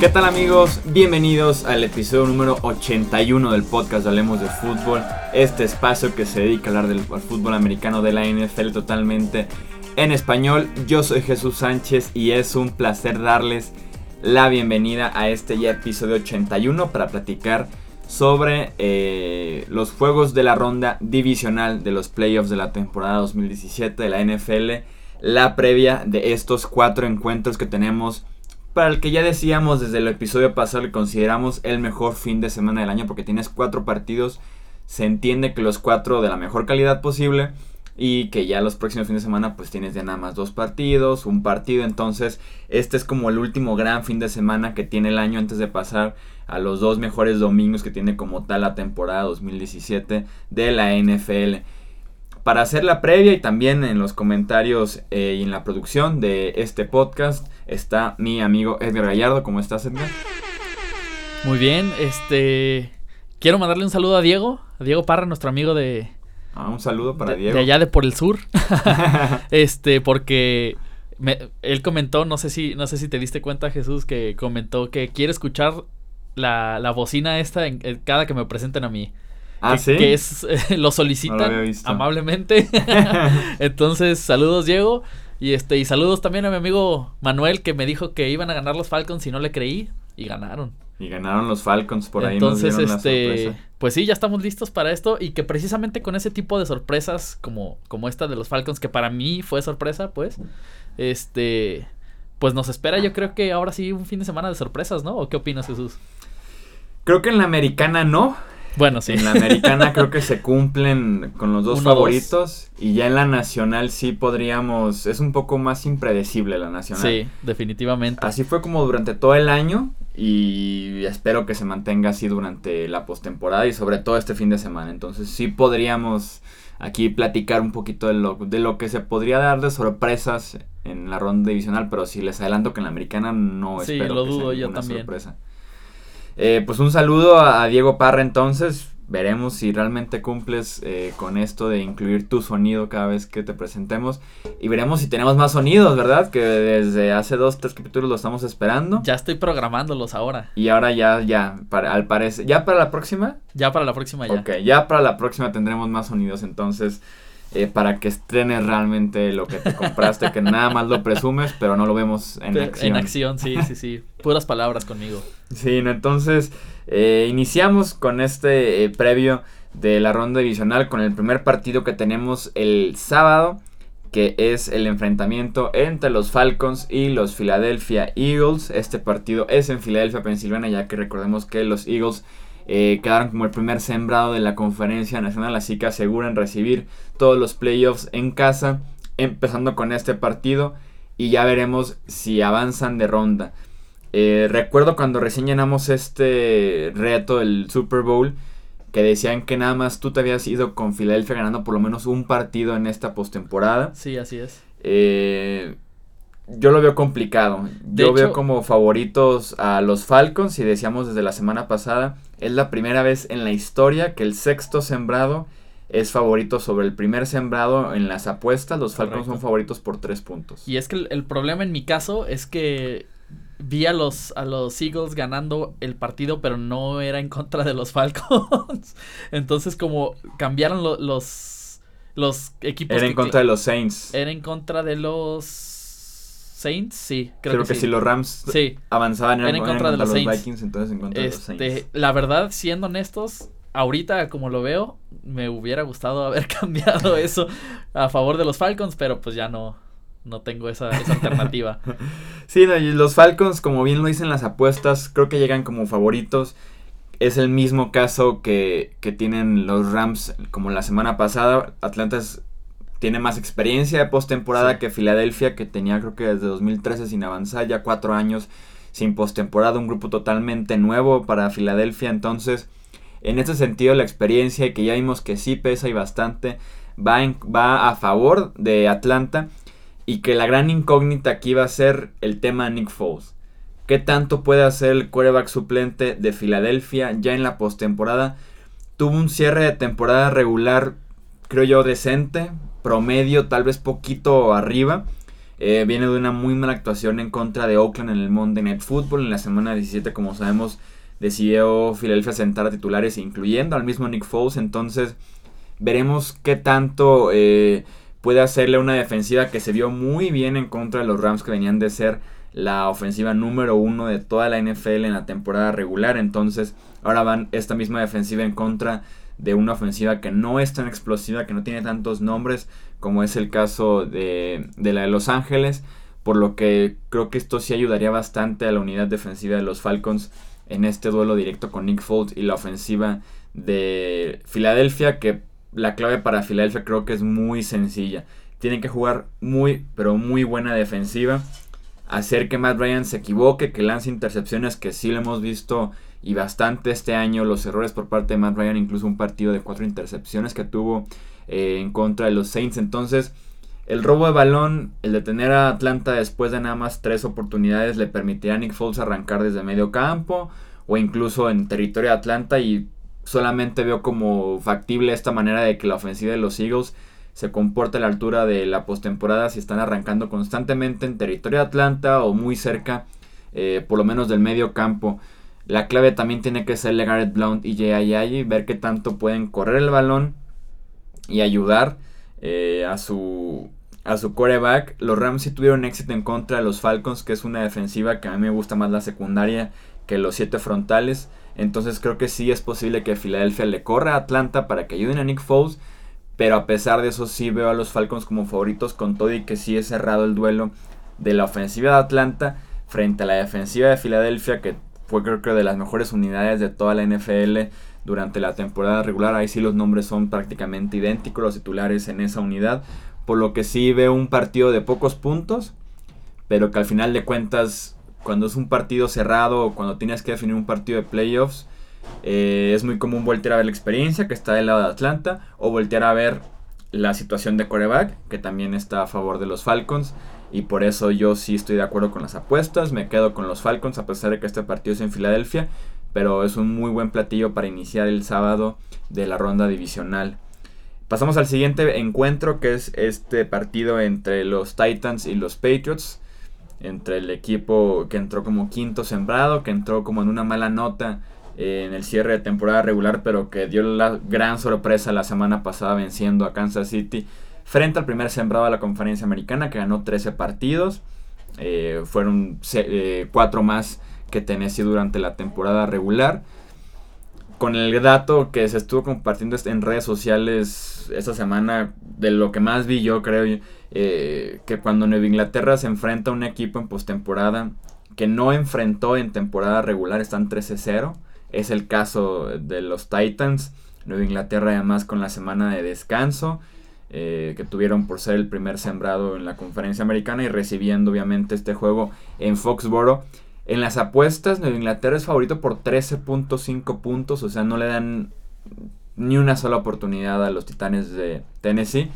¿Qué tal amigos? Bienvenidos al episodio número 81 del podcast Hablemos de Fútbol, este espacio que se dedica a hablar del fútbol americano de la NFL totalmente en español. Yo soy Jesús Sánchez y es un placer darles la bienvenida a este ya episodio 81 para platicar sobre eh, los juegos de la ronda divisional de los playoffs de la temporada 2017 de la NFL, la previa de estos cuatro encuentros que tenemos para el que ya decíamos desde el episodio pasado que consideramos el mejor fin de semana del año porque tienes cuatro partidos, se entiende que los cuatro de la mejor calidad posible y que ya los próximos fines de semana pues tienes ya nada más dos partidos, un partido, entonces este es como el último gran fin de semana que tiene el año antes de pasar a los dos mejores domingos que tiene como tal la temporada 2017 de la NFL para hacer la previa y también en los comentarios eh, y en la producción de este podcast está mi amigo Edgar Gallardo. ¿Cómo estás, Edgar? Muy bien, este quiero mandarle un saludo a Diego, a Diego Parra, nuestro amigo de ah, un saludo para Diego. De allá de por el sur. este, porque él comentó, no sé si no sé si te diste cuenta, Jesús, que comentó que quiere escuchar la, la bocina esta en, cada que me presenten a mí. Ah, que, que es, lo solicitan amablemente. Entonces, saludos, Diego. Y este, y saludos también a mi amigo Manuel, que me dijo que iban a ganar los Falcons y no le creí. Y ganaron. Y ganaron los Falcons por ahí. Entonces, este, pues sí, ya estamos listos para esto. Y que precisamente con ese tipo de sorpresas, como, como esta de los Falcons, que para mí fue sorpresa, pues. Este. Pues nos espera, yo creo que ahora sí un fin de semana de sorpresas, ¿no? ¿O qué opinas, Jesús? Creo que en la americana no. Bueno, sí. En la americana creo que se cumplen con los dos favoritos. Y ya en la nacional sí podríamos. Es un poco más impredecible la nacional. Sí, definitivamente. Así fue como durante todo el año. Y espero que se mantenga así durante la postemporada y sobre todo este fin de semana. Entonces sí podríamos aquí platicar un poquito de lo, de lo que se podría dar de sorpresas en la ronda divisional. Pero sí les adelanto que en la americana no sí, espero lo que dudo sea yo también. sorpresa. Eh, pues un saludo a Diego Parra entonces. Veremos si realmente cumples eh, con esto de incluir tu sonido cada vez que te presentemos. Y veremos si tenemos más sonidos, ¿verdad? Que desde hace dos, tres capítulos lo estamos esperando. Ya estoy programándolos ahora. Y ahora ya, ya, para, al parecer. ¿Ya para la próxima? Ya para la próxima ya. Ok, ya para la próxima tendremos más sonidos entonces. Eh, para que estrenes realmente lo que te compraste, que nada más lo presumes, pero no lo vemos en acción. En acción, sí, sí, sí. Puras palabras conmigo. Sí, ¿no? entonces eh, iniciamos con este eh, previo de la ronda divisional con el primer partido que tenemos el sábado, que es el enfrentamiento entre los Falcons y los Philadelphia Eagles. Este partido es en Filadelfia, Pensilvania, ya que recordemos que los Eagles eh, quedaron como el primer sembrado de la conferencia nacional, así que aseguran recibir todos los playoffs en casa, empezando con este partido y ya veremos si avanzan de ronda. Eh, recuerdo cuando recién llenamos este reto del Super Bowl, que decían que nada más tú te habías ido con Filadelfia ganando por lo menos un partido en esta postemporada. Sí, así es. Eh, yo lo veo complicado. yo veo como favoritos a los Falcons y decíamos desde la semana pasada, es la primera vez en la historia que el sexto sembrado es favorito sobre el primer sembrado en las apuestas. Los Falcons Correcto. son favoritos por tres puntos. Y es que el, el problema en mi caso es que vi a los, a los Eagles ganando el partido, pero no era en contra de los Falcons. Entonces, como cambiaron lo- los, los equipos. Era en contra de los Saints. Era en contra de los Saints, sí, creo, Creo, que, que, sí. si los Rams Sí, avanzaban en eran contra de los. Vikings, entonces en contra de los este, Saints. la verdad, siendo honestos, ahorita como lo veo, me hubiera gustado haber cambiado eso a favor de los Falcons, pero pues ya no, no tengo esa, esa alternativa. Sí, no, y los Falcons, como bien lo dicen las apuestas, creo que llegan como favoritos. Es el mismo caso que, que tienen los Rams como la semana pasada. Atlanta es- tiene más experiencia de postemporada Sí. que Filadelfia, que tenía creo que desde 2013 sin avanzar, ya cuatro años sin postemporada, un grupo totalmente nuevo para Filadelfia. Entonces, en ese sentido, la experiencia, que ya vimos que sí pesa y bastante, va, en- va a favor de Atlanta. Y que la gran incógnita aquí va a ser el tema Nick Foles. ¿Qué tanto puede hacer el quarterback suplente de Filadelfia ya en la postemporada? Tuvo un cierre de temporada regular creo yo, decente, promedio, tal vez poquito arriba. Eh, viene de una muy mala actuación en contra de Oakland en el Monday Night Football. En la semana 17, como sabemos, decidió Filadelfia sentar a titulares, incluyendo al mismo Nick Foles. Entonces, veremos qué tanto eh, puede hacerle una defensiva que se vio muy bien en contra de los Rams, que venían de ser la ofensiva número uno de toda la NFL en la temporada regular. Entonces, ahora van esta misma defensiva en contra de una ofensiva que no es tan explosiva, que no tiene tantos nombres como es el caso de, de la de Los Ángeles, por lo que creo que esto sí ayudaría bastante a la unidad defensiva de los Falcons en este duelo directo con Nick Foles y la ofensiva de Filadelfia, que la clave para Filadelfia creo que es muy sencilla. Tienen que jugar muy, pero muy buena defensiva. Hacer que Matt Ryan se equivoque, que lance intercepciones, que sí lo hemos visto y bastante este año. Los errores por parte de Matt Ryan, incluso un partido de cuatro intercepciones que tuvo eh, en contra de los Saints. Entonces, el robo de balón, el de tener a Atlanta después de nada más tres oportunidades, le permitirá a Nick Foles arrancar desde medio campo o incluso en territorio de Atlanta. Y solamente veo como factible esta manera de que la ofensiva de los Eagles se comporte a la altura de la postemporada si están arrancando constantemente en territorio de Atlanta o muy cerca, eh, por lo menos del medio campo. La clave también tiene que ser Garrett Blount y Jay ver qué tanto pueden correr el balón y ayudar eh, a su a su quarterback. Los Rams sí tuvieron éxito en contra de los Falcons, que es una defensiva que a mí me gusta más la secundaria que los siete frontales. Entonces creo que sí es posible que Filadelfia le corra a Atlanta para que ayuden a Nick Foles. Pero a pesar de eso sí veo a los Falcons como favoritos con todo y que sí he cerrado el duelo de la ofensiva de Atlanta frente a la defensiva de Filadelfia que fue creo que de las mejores unidades de toda la NFL durante la temporada regular. Ahí sí los nombres son prácticamente idénticos, los titulares en esa unidad. Por lo que sí veo un partido de pocos puntos, pero que al final de cuentas, cuando es un partido cerrado o cuando tienes que definir un partido de playoffs, eh, es muy común voltear a ver la experiencia que está del lado de Atlanta o voltear a ver la situación de coreback, que también está a favor de los Falcons. Y por eso yo sí estoy de acuerdo con las apuestas. Me quedo con los Falcons a pesar de que este partido es en Filadelfia pero es un muy buen platillo para iniciar el sábado de la ronda divisional. Pasamos al siguiente encuentro que es este partido entre los Titans y los Patriots. Entre el equipo que entró como quinto sembrado, que entró como en una mala nota en el cierre de temporada regular, pero que dio la gran sorpresa la semana pasada venciendo a Kansas City frente al primer sembrado de la conferencia americana que ganó 13 partidos. Eh, fueron eh, cuatro más que Tennessee durante la temporada regular. Con el dato que se estuvo compartiendo en redes sociales esta semana, de lo que más vi yo creo, eh, que cuando Nueva Inglaterra se enfrenta a un equipo en postemporada que no enfrentó en temporada regular, están 13-0. Es el caso de los Titans. Nueva Inglaterra además con la semana de descanso. Eh, que tuvieron por ser el primer sembrado en la conferencia americana y recibiendo obviamente este juego en Foxboro. En las apuestas, Nueva Inglaterra es favorito por 13.5 puntos, o sea, no le dan ni una sola oportunidad a los Titanes de Tennessee.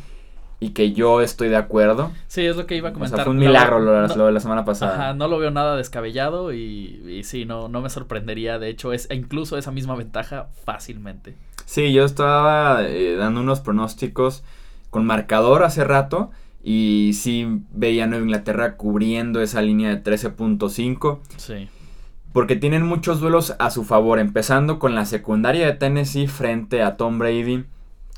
Y que yo estoy de acuerdo. Sí, es lo que iba a comentar. O sea, fue un milagro lo, de la semana pasada. Ajá, no lo veo nada descabellado y, y sí, no, no me sorprendería. De hecho, es incluso esa misma ventaja fácilmente. Sí, yo estaba eh, dando unos pronósticos con marcador hace rato y sí veía a Nueva Inglaterra cubriendo esa línea de 13.5. Sí. Porque tienen muchos duelos a su favor, empezando con la secundaria de Tennessee frente a Tom Brady,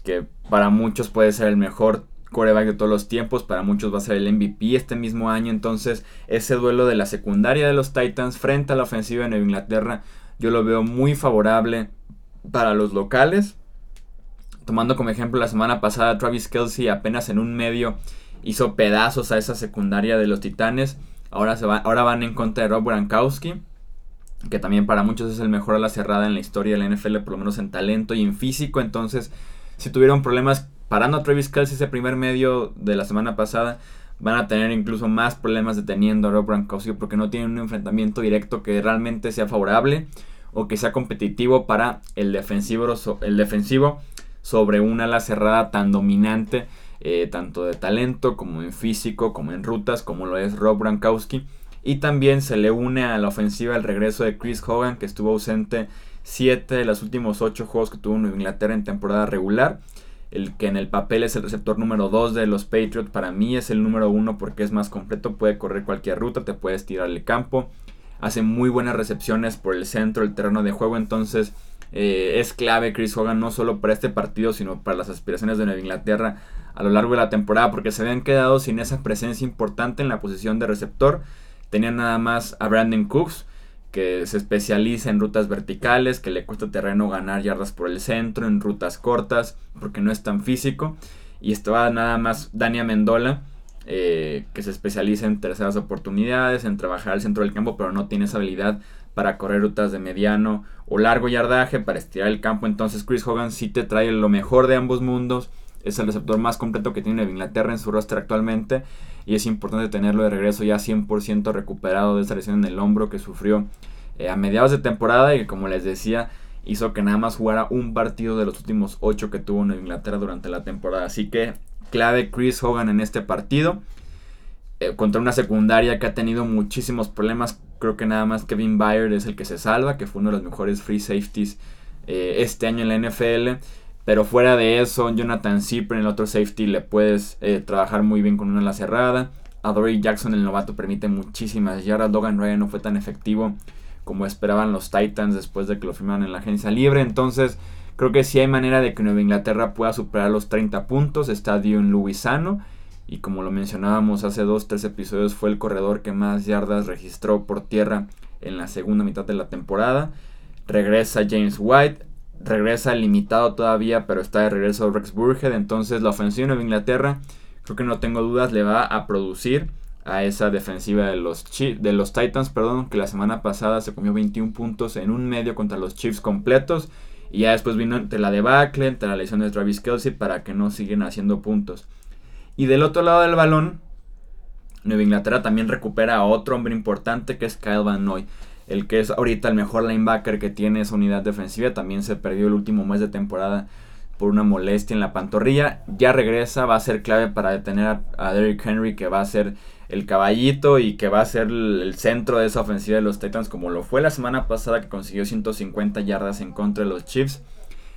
que para muchos puede ser el mejor coreback de todos los tiempos, para muchos va a ser el MVP este mismo año, entonces ese duelo de la secundaria de los Titans frente a la ofensiva de Nueva Inglaterra, yo lo veo muy favorable para los locales. Tomando como ejemplo la semana pasada Travis Kelsey apenas en un medio hizo pedazos a esa secundaria de los Titanes. Ahora, se va, ahora van en contra de Rob Gronkowski, que también para muchos es el mejor a la cerrada en la historia de la NFL, por lo menos en talento y en físico. Entonces, si tuvieron problemas parando a Travis Kelsey ese primer medio de la semana pasada, van a tener incluso más problemas deteniendo a Rob Gronkowski porque no tienen un enfrentamiento directo que realmente sea favorable o que sea competitivo para el defensivo, el defensivo sobre una ala cerrada tan dominante eh, tanto de talento como en físico, como en rutas, como lo es Rob Gronkowski. Y también se le une a la ofensiva el regreso de Chris Hogan, que estuvo ausente 7 de los últimos 8 juegos que tuvo en Inglaterra en temporada regular. el que en el papel es el receptor número 2 de los Patriots, para mí es el número 1 porque es más completo, puede correr cualquier ruta, te puedes tirar el campo, hace muy buenas recepciones por el centro, el terreno de juego, entonces eh, es clave Chris Hogan no solo para este partido, sino para las aspiraciones de Nueva Inglaterra a lo largo de la temporada, porque se habían quedado sin esa presencia importante en la posición de receptor, tenían nada más a Brandon Cooks, que se especializa en rutas verticales, que le cuesta terreno ganar yardas por el centro, en rutas cortas, porque no es tan físico. Y estaba nada más Dania Mendola, eh, que se especializa en terceras oportunidades, en trabajar al centro del campo, pero no tiene esa habilidad para correr rutas de mediano o largo yardaje, para estirar el campo. Entonces Chris Hogan sí te trae lo mejor de ambos mundos. Es el receptor más completo que tiene Inglaterra en su roster actualmente. Y es importante tenerlo de regreso ya 100% recuperado de esa lesión en el hombro que sufrió eh, a mediados de temporada y que como les decía hizo que nada más jugara un partido de los últimos 8 que tuvo en Inglaterra durante la temporada. Así que clave Chris Hogan en este partido. Eh, contra una secundaria que ha tenido muchísimos problemas. Creo que nada más Kevin Byard es el que se salva, que fue uno de los mejores free safeties eh, este año en la NFL. Pero fuera de eso, Jonathan Zipper, el otro safety, le puedes trabajar muy bien con una ala cerrada. Dory Jackson, el novato, permite muchísimas yardas. Logan Ryan no fue tan efectivo como esperaban los Titans después de que lo firmaron en la agencia libre. Entonces, creo que sí hay manera de que Nueva Inglaterra pueda superar los 30 puntos. Está Dion Luisano. Y como lo mencionábamos hace dos, tres episodios, fue el corredor que más yardas registró por tierra en la segunda mitad de la temporada. Regresa James White. Regresa limitado todavía, pero está de regreso Rex Burhead. Entonces la ofensiva de Nueva Inglaterra, creo que no tengo dudas, le va a producir a esa defensiva de los, de los Titans, perdón, que la semana pasada se comió 21 puntos en un medio contra los Chiefs completos. Y ya después vino entre la debacle, entre la lesión de Travis Kelsey para que no siguen haciendo puntos. Y del otro lado del balón, Nueva Inglaterra también recupera a otro hombre importante que es Kyle Van Noy. El que es ahorita el mejor linebacker que tiene esa unidad defensiva. También se perdió el último mes de temporada por una molestia en la pantorrilla. Ya regresa, va a ser clave para detener a, a Derrick Henry, que va a ser el caballito y que va a ser el centro de esa ofensiva de los Titans como lo fue la semana pasada que consiguió 150 yardas en contra de los Chiefs.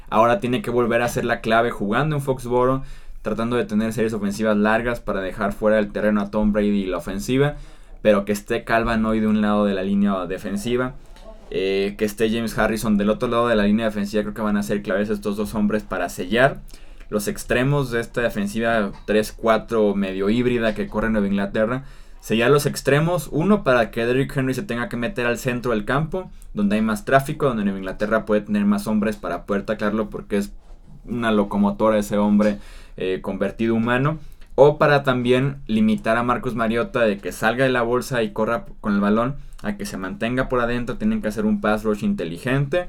Ahora tiene que volver a ser la clave jugando en Foxboro, tratando de tener series ofensivas largas para dejar fuera del terreno a Tom Brady y la ofensiva, pero que esté Calvin hoy de un lado de la línea defensiva. Eh, que esté James Harrison del otro lado de la línea defensiva, creo que van a ser claves estos dos hombres para sellar los extremos de esta defensiva 3-4 medio híbrida que corre Nueva Inglaterra. Sellar los extremos, uno para que Derrick Henry se tenga que meter al centro del campo, donde hay más tráfico, donde Nueva Inglaterra puede tener más hombres para poder taclarlo porque es una locomotora ese hombre eh, convertido humano. O para también limitar a Marcus Mariota de que salga de la bolsa y corra con el balón a que se mantenga por adentro. Tienen que hacer un pass rush inteligente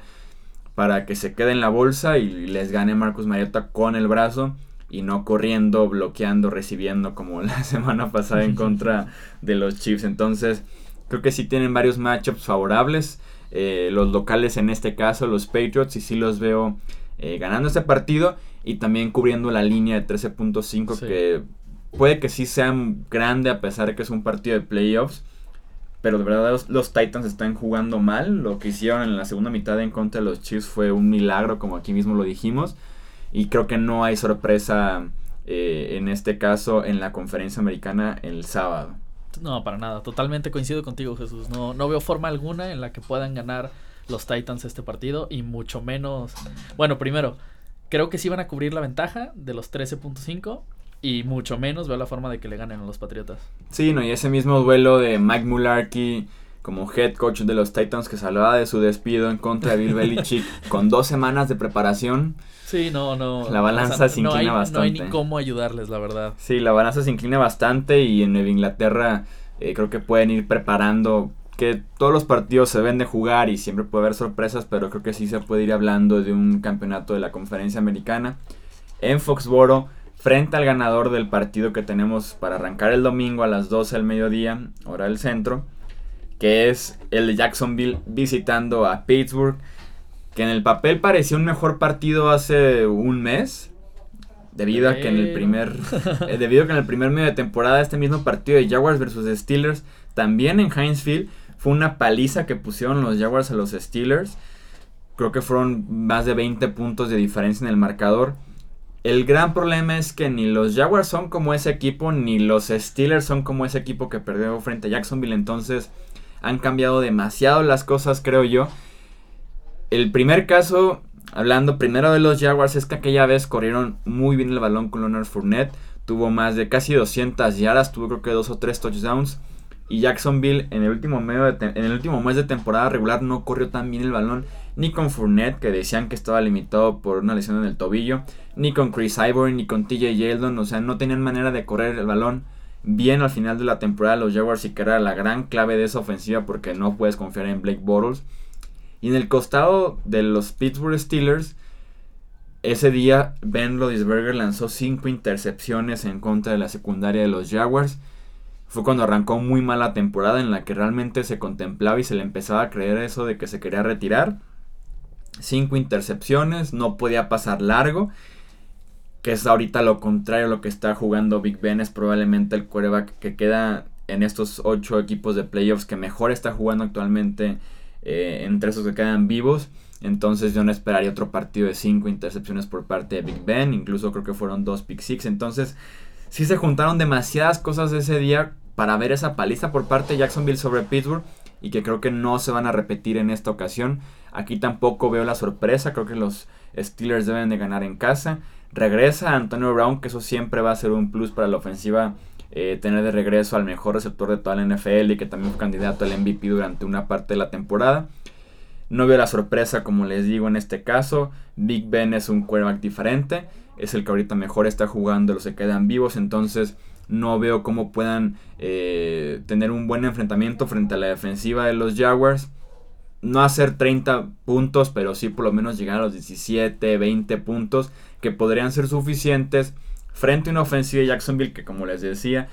para que se quede en la bolsa y les gane Marcus Mariota con el brazo y no corriendo, bloqueando, recibiendo como la semana pasada en contra de los Chiefs. Entonces, creo que sí tienen varios matchups favorables. Eh, los locales en este caso, los Patriots, y sí los veo eh, ganando este partido y también cubriendo la línea de 13.5 que puede que sí sea grande a pesar de que es un partido de playoffs pero de verdad los, Titans están jugando mal. Lo que hicieron en la segunda mitad en contra de los Chiefs fue un milagro, como aquí mismo lo dijimos. Y creo que no hay sorpresa eh, en este caso en la conferencia americana el sábado. No, para nada. Totalmente coincido contigo, Jesús. No, no veo forma alguna en la que puedan ganar los Titans este partido. Y mucho menos. Bueno, primero, creo que sí van a cubrir la ventaja de los 13.5. Y mucho menos veo la forma de que le ganen a los Patriotas. Sí, no, y ese mismo duelo de Mike Mularkey como head coach de los Titans que salvaba de su despido en contra de Bill Belichick con dos semanas de preparación. Sí, no, no. La balanza se inclina bastante. No hay ni cómo ayudarles, la verdad. Sí, la balanza se inclina bastante y en Nueva Inglaterra eh, creo que pueden ir preparando que todos los partidos se ven de jugar y siempre puede haber sorpresas, pero creo que sí se puede ir hablando de un campeonato de la conferencia americana. En Foxboro frente al ganador del partido que tenemos para arrancar el domingo a las 12 del mediodía, hora del centro, que es el de Jacksonville visitando a Pittsburgh, que en el papel parecía un mejor partido hace un mes, debido a que en el primer eh, debido a que en el primer medio de temporada este mismo partido de Jaguars versus Steelers, también en Heinz Field, fue una paliza que pusieron los Jaguars a los Steelers. Creo que fueron más de 20 puntos de diferencia en el marcador El gran problema es que ni los Jaguars son como ese equipo, ni los Steelers son como ese equipo que perdió frente a Jacksonville. Entonces han cambiado demasiado las cosas, creo yo. El primer caso, hablando primero de los Jaguars, es que aquella vez corrieron muy bien el balón con Leonard Fournette. Tuvo más de casi 200 yardas, tuvo creo que dos o tres touchdowns. Y Jacksonville en el último, medio en el último mes de temporada regular no corrió tan bien el balón. Ni con Fournette, que decían que estaba limitado por una lesión en el tobillo. Ni con Chris Ivory, ni con TJ Yeldon. O sea, no tenían manera de correr el balón bien al final de la temporada los Jaguars y que era la gran clave de esa ofensiva porque no puedes confiar en Blake Bortles. Y en el costado de los Pittsburgh Steelers, ese día Ben Rodisberger lanzó 5 intercepciones en contra de la secundaria de los Jaguars. Fue cuando arrancó muy mala temporada en la que realmente se contemplaba y se le empezaba a creer eso de que se quería retirar. 5 intercepciones, no podía pasar largo que es ahorita lo contrario a lo que está jugando Big Ben, es probablemente el quarterback que queda en estos ocho equipos de playoffs que mejor está jugando actualmente eh, entre esos que quedan vivos. Entonces yo no esperaría otro partido de cinco intercepciones por parte de Big Ben, incluso creo que fueron dos pick six. Entonces sí se juntaron demasiadas cosas ese día para ver esa paliza por parte de Jacksonville sobre Pittsburgh y que creo que no se van a repetir en esta ocasión. Aquí tampoco veo la sorpresa, creo que los Steelers deben de ganar en casa. Regresa Antonio Brown, que eso siempre va a ser un plus para la ofensiva. Eh, tener de regreso al mejor receptor de toda la NFL y que también fue candidato al MVP durante una parte de la temporada. No veo la sorpresa, como les digo en este caso. Big Ben es un quarterback diferente. Es el que ahorita mejor está jugando, los que quedan vivos. Entonces no veo cómo puedan eh, tener un buen enfrentamiento frente a la defensiva de los Jaguars. No hacer 30 puntos, pero sí por lo menos llegar a los 17, 20 puntos que podrían ser suficientes frente a una ofensiva de Jacksonville que como les decía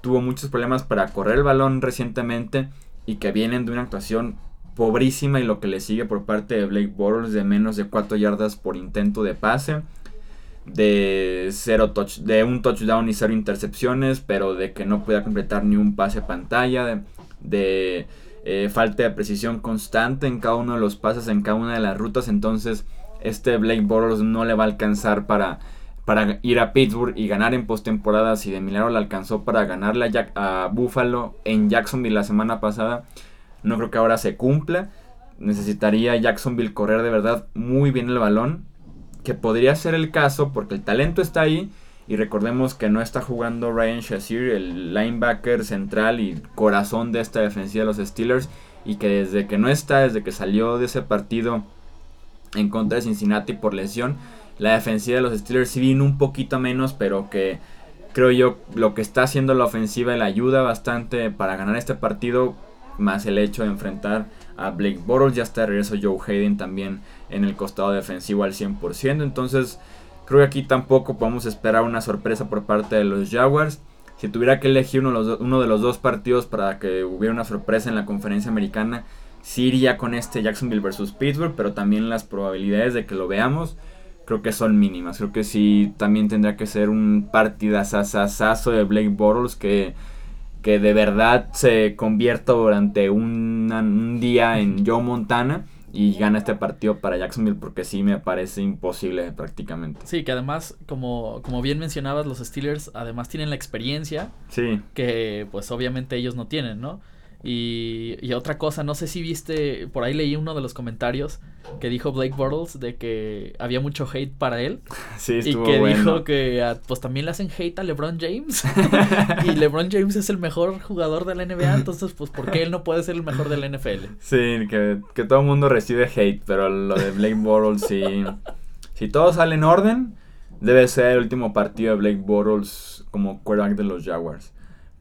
tuvo muchos problemas para correr el balón recientemente y que vienen de una actuación pobrísima y lo que le sigue por parte de Blake Bortles de menos de 4 yardas por intento de pase de cero touch, de un touchdown y cero intercepciones, pero de que no pueda completar ni un pase pantalla, de, eh, falta de precisión constante en cada uno de los pases, en cada una de las rutas, entonces este Blake Bortles no le va a alcanzar para, para ir a Pittsburgh y ganar en postemporada. Si de milagro le alcanzó para ganarle a, a Buffalo en Jacksonville la semana pasada, no creo que ahora se cumpla. Necesitaría Jacksonville correr de verdad muy bien el balón, que podría ser el caso porque el talento está ahí. Y recordemos que no está jugando Ryan Shazier, el linebacker central y corazón de esta defensiva de los Steelers. Y que desde que no está, desde que salió de ese partido en contra de Cincinnati por lesión. La defensiva de los Steelers sí vino un poquito menos, pero que creo yo lo que está haciendo la ofensiva le ayuda bastante para ganar este partido, más el hecho de enfrentar a Blake Bortles, ya está de regreso Joe Hayden también en el costado defensivo al 100%, entonces creo que aquí tampoco podemos esperar una sorpresa por parte de los Jaguars. Si tuviera que elegir uno de los, uno de los dos partidos para que hubiera una sorpresa en la conferencia americana, sí iría con este Jacksonville versus Pittsburgh, pero también las probabilidades de que lo veamos creo que son mínimas. Creo que sí también tendría que ser un partidazazazazo de Blake Bortles que, que de verdad se convierta durante un día en Joe Montana y gana este partido para Jacksonville porque sí me parece imposible prácticamente. Sí, que además, como, como bien mencionabas, los Steelers además tienen la experiencia sí. que pues obviamente ellos no tienen, ¿no? Y, otra cosa, no sé si viste, por ahí leí uno de los comentarios que dijo Blake Bortles de que había mucho hate para él. Sí, y que dijo que ah, pues también le hacen hate a LeBron James. y LeBron James es el mejor jugador de la NBA, entonces pues ¿por qué él no puede ser el mejor de la NFL? Sí, que, que todo el mundo recibe hate, pero lo de Blake Bortles sí. Si todo sale en orden, debe ser el último partido de Blake Bortles como quarterback de los Jaguars.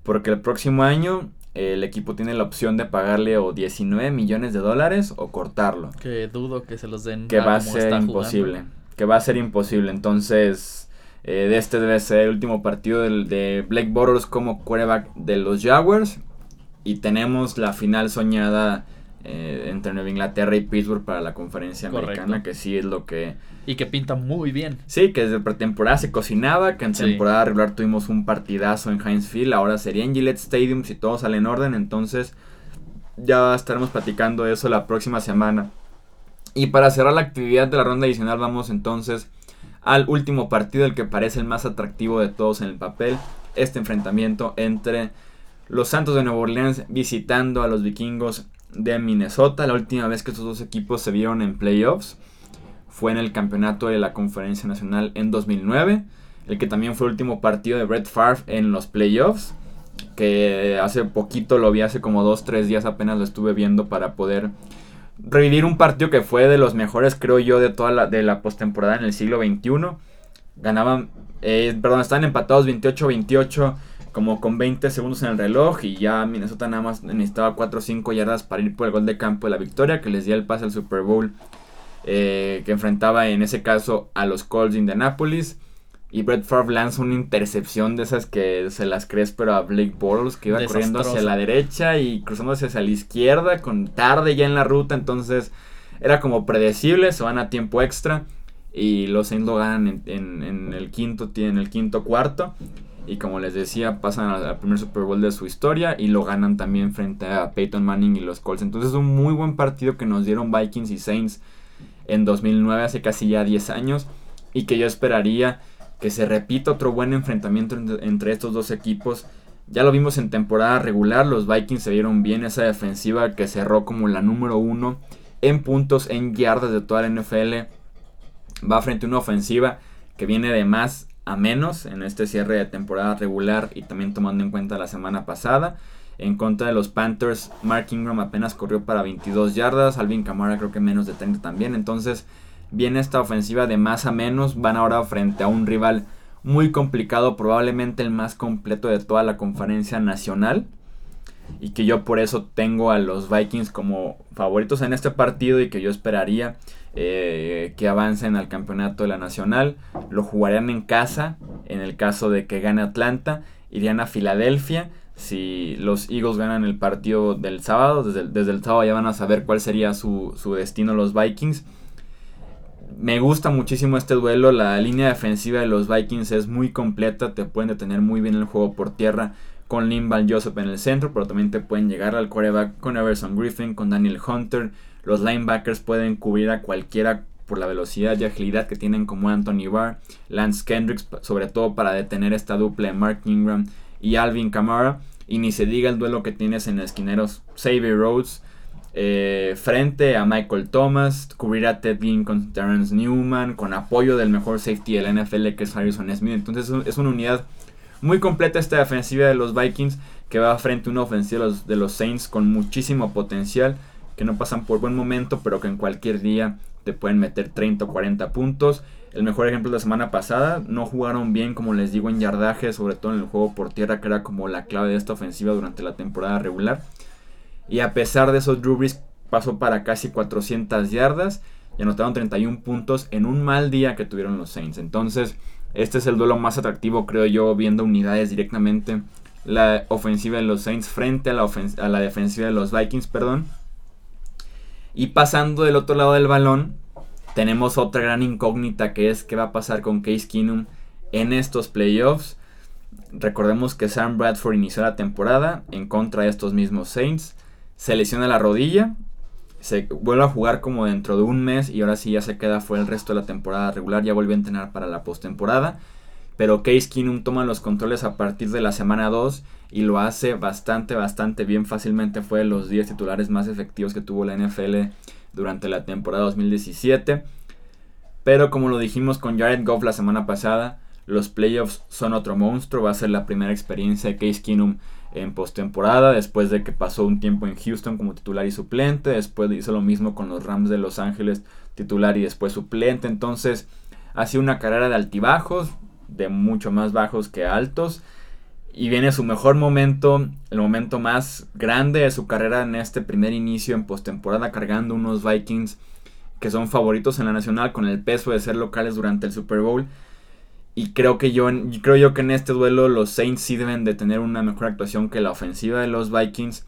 Porque el próximo año el equipo tiene la opción de pagarle o 19 millones de dólares o cortarlo. Que dudo que se los den. Que va a ser imposible. Que va a ser imposible. Entonces, eh, de este debe ser el último partido del, de Blake Bortles como quarterback de los Jaguars. Y tenemos la final soñada eh, entre Nueva Inglaterra y Pittsburgh para la conferencia americana, que sí es lo que... Y que pinta muy bien. Sí, que desde pretemporada se cocinaba, que en temporada regular tuvimos un partidazo en Heinz Field, ahora sería en Gillette Stadium si todo sale en orden, entonces ya estaremos platicando eso la próxima semana. Y para cerrar la actividad de la ronda adicional vamos entonces al último partido, el que parece el más atractivo de todos en el papel, este enfrentamiento entre los Santos de Nueva Orleans visitando a los vikingos de Minnesota. La última vez que estos dos equipos se vieron en playoffs fue en el campeonato de la Conferencia Nacional en 2009, el que también fue el último partido de Brett Favre en los playoffs, que hace poquito lo vi, hace como 2-3 días apenas lo estuve viendo para poder revivir un partido que fue de los mejores, creo yo, de toda la, la postemporada en el siglo XXI. Ganaban, eh, perdón, estaban empatados 28-28 como con 20 segundos en el reloj y ya Minnesota nada más necesitaba 4 o 5 yardas para ir por el gol de campo de la victoria que les dio el pase al Super Bowl eh, que enfrentaba en ese caso a los Colts de Indianapolis. Y Brett Favre lanza una intercepción de esas que se las crees, pero a Blake Bortles, que iba corriendo hacia la derecha y cruzándose hacia la izquierda, con tarde ya en la ruta. Entonces era como predecible, se van a tiempo extra. Y los Saints lo ganan en, el quinto, en el quinto cuarto. Y como les decía, pasan al, primer Super Bowl de su historia y lo ganan también frente a Peyton Manning y los Colts. Entonces es un muy buen partido que nos dieron Vikings y Saints en 2009, hace casi ya 10 años. Y que yo esperaría que se repita otro buen enfrentamiento entre, estos dos equipos. Ya lo vimos en temporada regular, los Vikings se vieron bien esa defensiva que cerró como la número uno en puntos, en yardas de toda la NFL. Va frente a una ofensiva que viene de más a menos en este cierre de temporada regular y también tomando en cuenta la semana pasada. En contra de los Panthers, Mark Ingram apenas corrió para 22 yardas, Alvin Kamara creo que menos de 30 también. Entonces viene esta ofensiva de más a menos, van ahora frente a un rival muy complicado, probablemente el más completo de toda la conferencia nacional. Y que yo por eso tengo a los Vikings como favoritos en este partido y que yo esperaría eh, que avancen al campeonato de la nacional. Lo jugarían en casa, en el caso de que gane Atlanta. Irían a Filadelfia. Si los Eagles ganan el partido del sábado, desde el, sábado ya van a saber cuál sería su, su destino los Vikings. Me gusta muchísimo este duelo. La línea defensiva de los Vikings es muy completa. Te pueden detener muy bien el juego por tierra con Limbal Joseph en el centro. Pero también te pueden llegar al quarterback con Everson Griffin, con Daniel Hunter, los linebackers pueden cubrir a cualquiera por la velocidad y agilidad que tienen como Anthony Barr, Lance Kendricks, sobre todo para detener esta dupla de Mark Ingram y Alvin Kamara. Y ni se diga el duelo que tienes en esquineros Xavier Rhodes eh, frente a Michael Thomas, cubrir a Ted Ginn con Terrence Newman, con apoyo del mejor safety de la NFL que es Harrison Smith. Entonces es una unidad muy completa esta defensiva de los Vikings que va frente a una ofensiva de los, de Saints con muchísimo potencial que no pasan por buen momento, pero que en cualquier día te pueden meter 30 o 40 puntos. El mejor ejemplo es la semana pasada, no jugaron bien, como les digo, en yardaje, sobre todo en el juego por tierra, que era como la clave de esta ofensiva durante la temporada regular. Y a pesar de eso, Drew Brees pasó para casi 400 yardas y anotaron 31 puntos en un mal día que tuvieron los Saints. Entonces, este es el duelo más atractivo, creo yo, viendo unidades directamente. La ofensiva de los Saints frente a la, defensiva de los Vikings, perdón. Y pasando del otro lado del balón, tenemos otra gran incógnita que es qué va a pasar con Case Keenum en estos playoffs. Recordemos que Sam Bradford inició la temporada en contra de estos mismos Saints. Se lesiona la rodilla. Se vuelve a jugar como dentro de un mes y ahora sí ya se queda fuera el resto de la temporada regular. Ya vuelve a entrenar para la postemporada. Pero Case Keenum toma los controles a partir de la semana 2 y lo hace bastante, bastante bien. Fácilmente fue de los 10 titulares más efectivos que tuvo la NFL durante la temporada 2017. Pero como lo dijimos con Jared Goff la semana pasada, los playoffs son otro monstruo. Va a ser la primera experiencia de Case Keenum en postemporada, después de que pasó un tiempo en Houston como titular y suplente. Después hizo lo mismo con los Rams de Los Ángeles, titular y después suplente. Entonces, ha sido una carrera de altibajos de mucho más bajos que altos. Y viene su mejor momento, el momento más grande de su carrera en este primer inicio en postemporada, cargando unos Vikings que son favoritos en la nacional con el peso de ser locales durante el Super Bowl. Y creo que yo, creo yo que en este duelo los Saints sí deben de tener una mejor actuación que la ofensiva de los Vikings.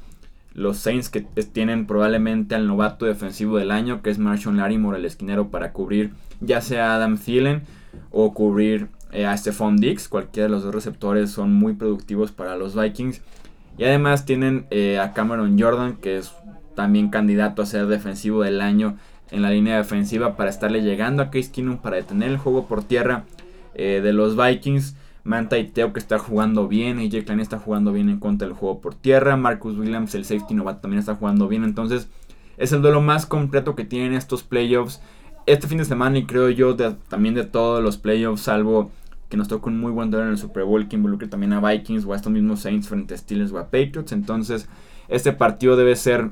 Los Saints que tienen probablemente al novato defensivo del año, que es Marshall Larimore, el esquinero, para cubrir ya sea Adam Thielen o cubrir eh, a Stephon Dix. Cualquiera de los dos receptores son muy productivos para los Vikings. Y además tienen eh, a Cameron Jordan, que es también candidato a ser defensivo del año en la línea defensiva para estarle llegando a Case Keenum para detener el juego por tierra eh, de los Vikings. Manta y Teo que está jugando bien, AJ Klein está jugando bien en contra del juego por tierra, Marcus Williams, el safety novato, también está jugando bien, entonces es el duelo más completo que tienen estos playoffs este fin de semana y creo yo también de todos los playoffs, salvo que nos toca un muy buen duelo en el Super Bowl que involucre también a Vikings o a estos mismos Saints frente a Steelers o a Patriots, entonces este partido debe ser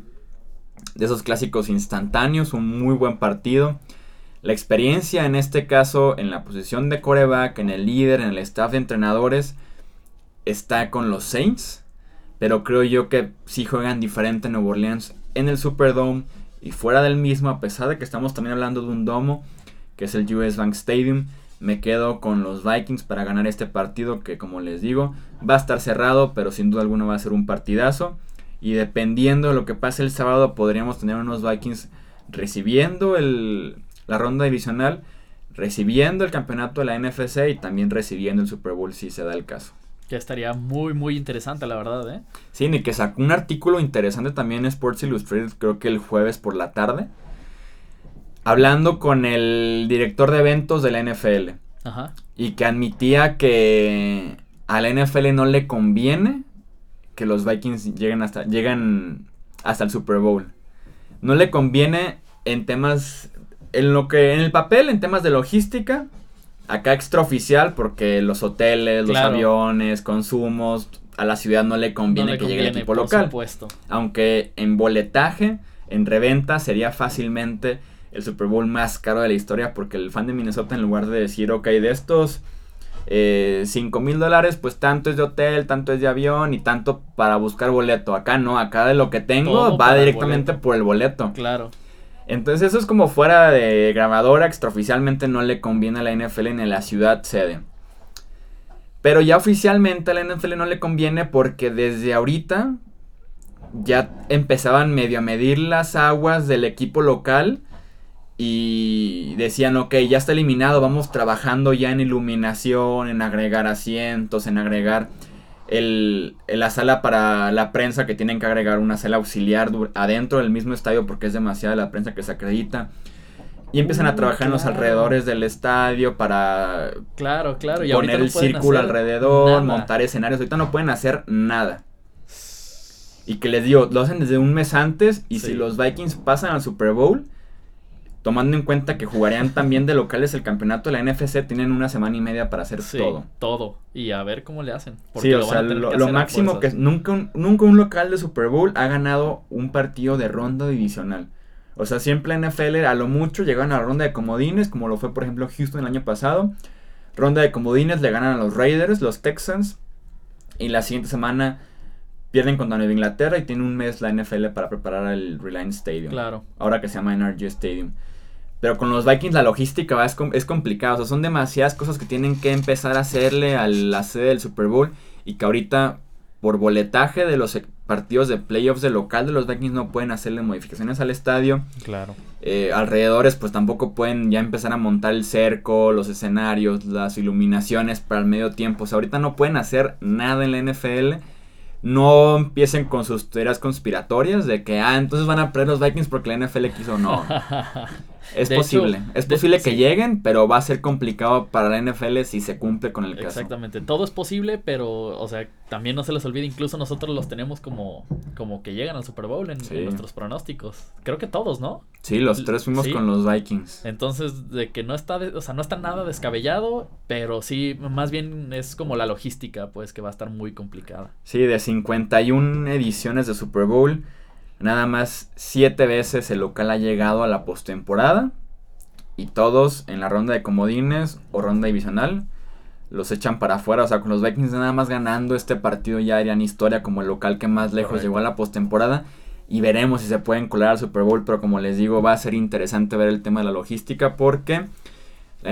de esos clásicos instantáneos, un muy buen partido. La experiencia en este caso en la posición de coreback, en el líder, en el staff de entrenadores, está con los Saints. Pero creo yo que sí juegan diferente en Nueva Orleans en el Superdome y fuera del mismo, a pesar de que estamos también hablando de un domo, que es el US Bank Stadium. Me quedo con los Vikings para ganar este partido que como les digo va a estar cerrado, pero sin duda alguna va a ser un partidazo. Y dependiendo de lo que pase el sábado podríamos tener unos Vikings recibiendo el, la ronda divisional, recibiendo el campeonato de la NFC y también recibiendo el Super Bowl si se da el caso. Que estaría muy, muy interesante, la verdad, ¿eh? Sí, ni que sacó un artículo interesante también en Sports Illustrated, creo que el jueves por la tarde, hablando con el director de eventos de la NFL. Ajá. Y que admitía que a la NFL no le conviene que los Vikings lleguen hasta, lleguen hasta el Super Bowl. No le conviene en temas en lo que en el papel en temas de logística acá extraoficial porque los hoteles, los aviones, consumos a la ciudad no le conviene que llegue el equipo local. Supuesto. Aunque en boletaje, en reventa sería fácilmente el Super Bowl más caro de la historia porque el fan de Minnesota en lugar de decir, ok, de estos eh, 5 mil dólares, pues tanto es de hotel, tanto es de avión y tanto para buscar boleto. Acá no, acá de lo que tengo va directamente por el boleto. Claro. Entonces eso es como fuera de grabadora, extraoficialmente no le conviene a la NFL en la ciudad sede. Pero ya oficialmente a la NFL no le conviene porque desde ahorita ya empezaban medio a medir las aguas del equipo local y decían, ok, ya está eliminado, vamos trabajando ya en iluminación, en agregar asientos, en agregar el, la sala para la prensa que tienen que agregar una sala auxiliar adentro del mismo estadio porque es demasiada la prensa que se acredita. Y empiezan a uh, trabajar en los alrededores del estadio para claro, claro. Y poner el círculo alrededor, montar escenarios. Ahorita no pueden hacer nada. Y que les digo, lo hacen desde un mes antes. Y si los Vikings pasan al Super Bowl, tomando en cuenta que jugarían también de locales el campeonato de la NFC, tienen una semana y media para hacer todo. Todo. Y a ver cómo le hacen. sí, o sea, lo, máximo que nunca un, nunca un local de Super Bowl ha ganado un partido de ronda divisional. O sea, siempre la NFL a lo mucho llegan a la ronda de comodines, como lo fue por ejemplo Houston el año pasado. Ronda de comodines le ganan a los Raiders, los Texans. Y la siguiente semana pierden contra Nueva Inglaterra y tiene un mes la NFL para preparar el Reliance Stadium. Claro. Ahora que se llama NRG Stadium. Pero con los Vikings la logística es, es complicada. O sea, son demasiadas cosas que tienen que empezar a hacerle a la sede del Super Bowl. Y que ahorita, por boletaje de los partidos de playoffs de local de los Vikings, no pueden hacerle modificaciones al estadio. Claro. Eh, alrededores, pues tampoco pueden ya empezar a montar el cerco, los escenarios, las iluminaciones para el medio tiempo. O sea, ahorita no pueden hacer nada en la NFL no empiecen con sus teorías conspiratorias de que, ah, entonces van a perder los Vikings porque la NFL quiso. No. Es posible. es posible que lleguen, pero va a ser complicado para la NFL si se cumple con el caso. Exactamente. Todo es posible, pero, o sea, también no se les olvide, incluso nosotros los tenemos como, como que llegan al Super Bowl en, nuestros pronósticos. Creo que todos, ¿no? Sí, los tres fuimos con los Vikings. Entonces, de que no está, o sea, no está nada descabellado, pero sí, más bien es como la logística, pues, que va a estar muy complicada. Sí, de 51 ediciones de Super Bowl, nada más 7 veces el local ha llegado a la postemporada. Y todos en la ronda de comodines o ronda divisional los echan para afuera. O sea, con los Vikings nada más ganando este partido ya harían historia como el local que más lejos llegó a la postemporada. Y veremos si se pueden colar al Super Bowl. Pero como les digo, va a ser interesante ver el tema de la logística. Porque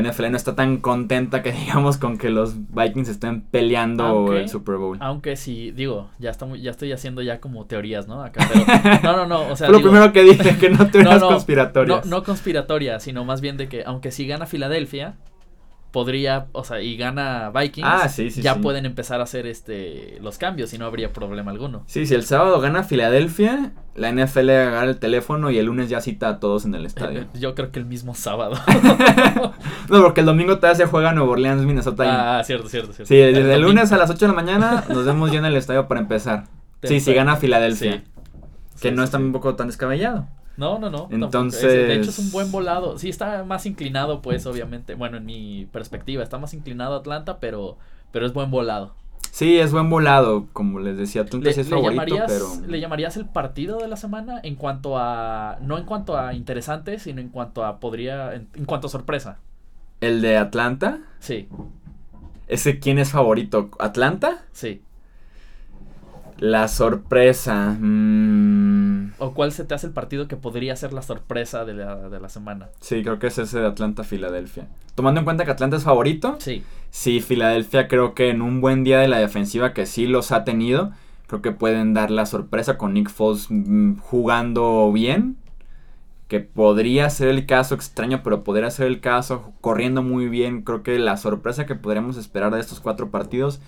la NFL no está tan contenta que digamos con que los Vikings estén peleando el Super Bowl. Aunque sí, digo, ya estamos, ya estoy haciendo ya como teorías, ¿no? Acá, no, no, no, o sea, lo primero que dije, que no teorías conspiratorias. No, no conspiratorias, sino más bien de que aunque si gana Filadelfia, podría, o sea, y gana Vikings, Ah, sí, sí, ya sí. pueden empezar a hacer este los cambios y no habría problema alguno. Sí, si el sábado gana Filadelfia, la NFL agarra el teléfono y el lunes ya cita a todos en el estadio. Yo creo que el mismo sábado. no, porque el domingo todavía se juega Nuevo Orleans, Minnesota. y- ah, cierto, cierto, cierto. sí, desde el lunes a las 8 de la mañana nos vemos ya en el estadio para empezar. Sí, si gana Filadelfia. Sí. Que no es tampoco tan descabellado. No, no, no. Entonces- Es- de hecho, es un buen volado. Sí, está más inclinado, pues, obviamente. Bueno, en mi perspectiva, está más inclinado Atlanta, pero, pero es buen volado. Sí, es buen volado, como les decía, Atlanta ¿Le, sí es le favorito, llamarías, pero... ¿Le llamarías el partido de la semana en cuanto a. No en cuanto a interesante, sino en cuanto a podría. En, en cuanto a sorpresa? El de Atlanta, Sí, ese quién es favorito, ¿Atlanta? sí. La sorpresa. mm, ¿O cuál se te hace el partido que podría ser la sorpresa de la, de la semana? sí, creo que es ese de Atlanta-Filadelfia. Tomando en cuenta que Atlanta es favorito, Sí, sí, Filadelfia creo que en un buen día de la defensiva que sí los ha tenido, creo que pueden dar la sorpresa con Nick Foles mm, jugando bien. Que podría ser el caso extraño, pero podría ser el caso corriendo muy bien. Creo que la sorpresa que podríamos esperar de estos cuatro partidos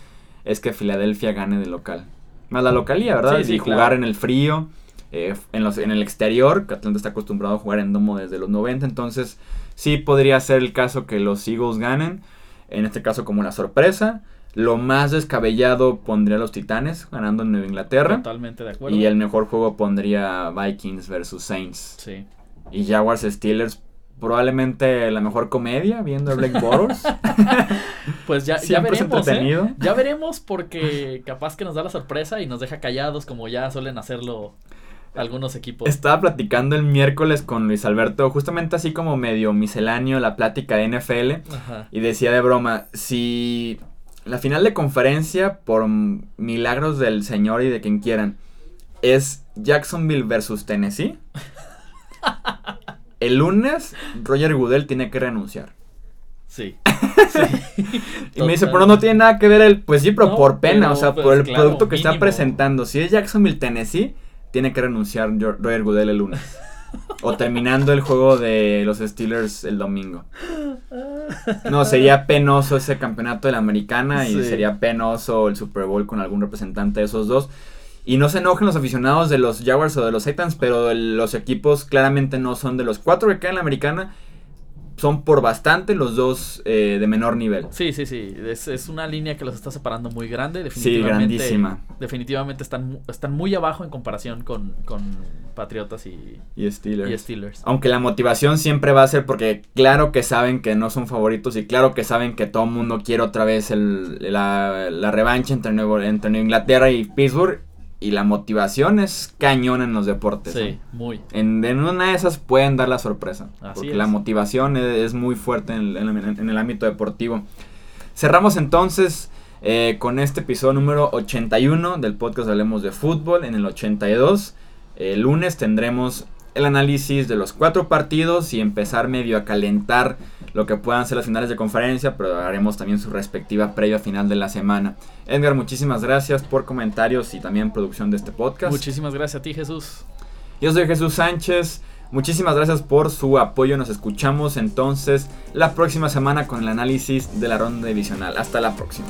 es que Filadelfia gane de local. Más la localía, ¿verdad? Sí, sí, y jugar claro. en el frío, eh, en, los, en el exterior, que Atlanta está acostumbrado a jugar en domo desde los 90. Entonces, sí podría ser el caso que los Eagles ganen. En este caso, como una sorpresa. Lo más descabellado pondría a los Titanes ganando en Nueva Inglaterra. totalmente de acuerdo. Y el mejor juego pondría Vikings versus Saints. Sí. Y Jaguars Steelers, probablemente la mejor comedia viendo a Blake Bortles. Pues ya, ya veremos, ¿eh? Ya veremos porque capaz que nos da la sorpresa y nos deja callados como ya suelen hacerlo algunos equipos. Estaba platicando el miércoles con Luis Alberto, justamente así como medio misceláneo la plática de NFL. Ajá. Y decía de broma, si la final de conferencia, por milagros del señor y de quien quieran, es Jacksonville versus Tennessee, el lunes Roger Goodell tiene que renunciar. Sí. sí. Y me dice, pero no tiene nada que ver el, pues sí, pero No, por pena, pero, o sea, pues, por el claro, producto que está presentando. Si es Jacksonville, Tennessee, tiene que renunciar Roger Goodell el lunes. o terminando el juego de los Steelers el domingo. No, sería penoso ese campeonato de la americana y Sí. sería penoso el Super Bowl con algún representante de esos dos. Y no se enojen los aficionados de los Jaguars o de los Titans, pero el- los equipos claramente no son de los cuatro que quedan en la americana. Son por bastante los dos eh, de menor nivel. Sí, sí, sí. Es, es una línea que los está separando muy grande. Definitivamente, grandísima. Definitivamente están, están muy abajo en comparación con, con Patriotas y, Y Steelers. y Steelers. Aunque la motivación siempre va a ser porque claro que saben que no son favoritos y claro que saben que todo el mundo quiere otra vez el- la, la revancha entre, Nuevo, entre Nueva Inglaterra y Pittsburgh. Y la motivación es cañón en los deportes. Sí, ¿eh? muy. En, en una de esas pueden dar la sorpresa. Así porque es. la motivación es, es muy fuerte en, el- en ámbito deportivo. Cerramos entonces eh, con este episodio número 81 del podcast Hablemos de Fútbol. En el 82, el lunes tendremos el análisis de los cuatro partidos y empezar medio a calentar lo que puedan ser las finales de conferencia, pero haremos también su respectiva previa final de la semana. Edgar, muchísimas gracias por comentarios y también producción de este podcast. Muchísimas gracias a ti, Jesús. Yo soy Jesús Sánchez. Muchísimas gracias por su apoyo. Nos escuchamos entonces la próxima semana con el análisis de la ronda divisional. Hasta la próxima.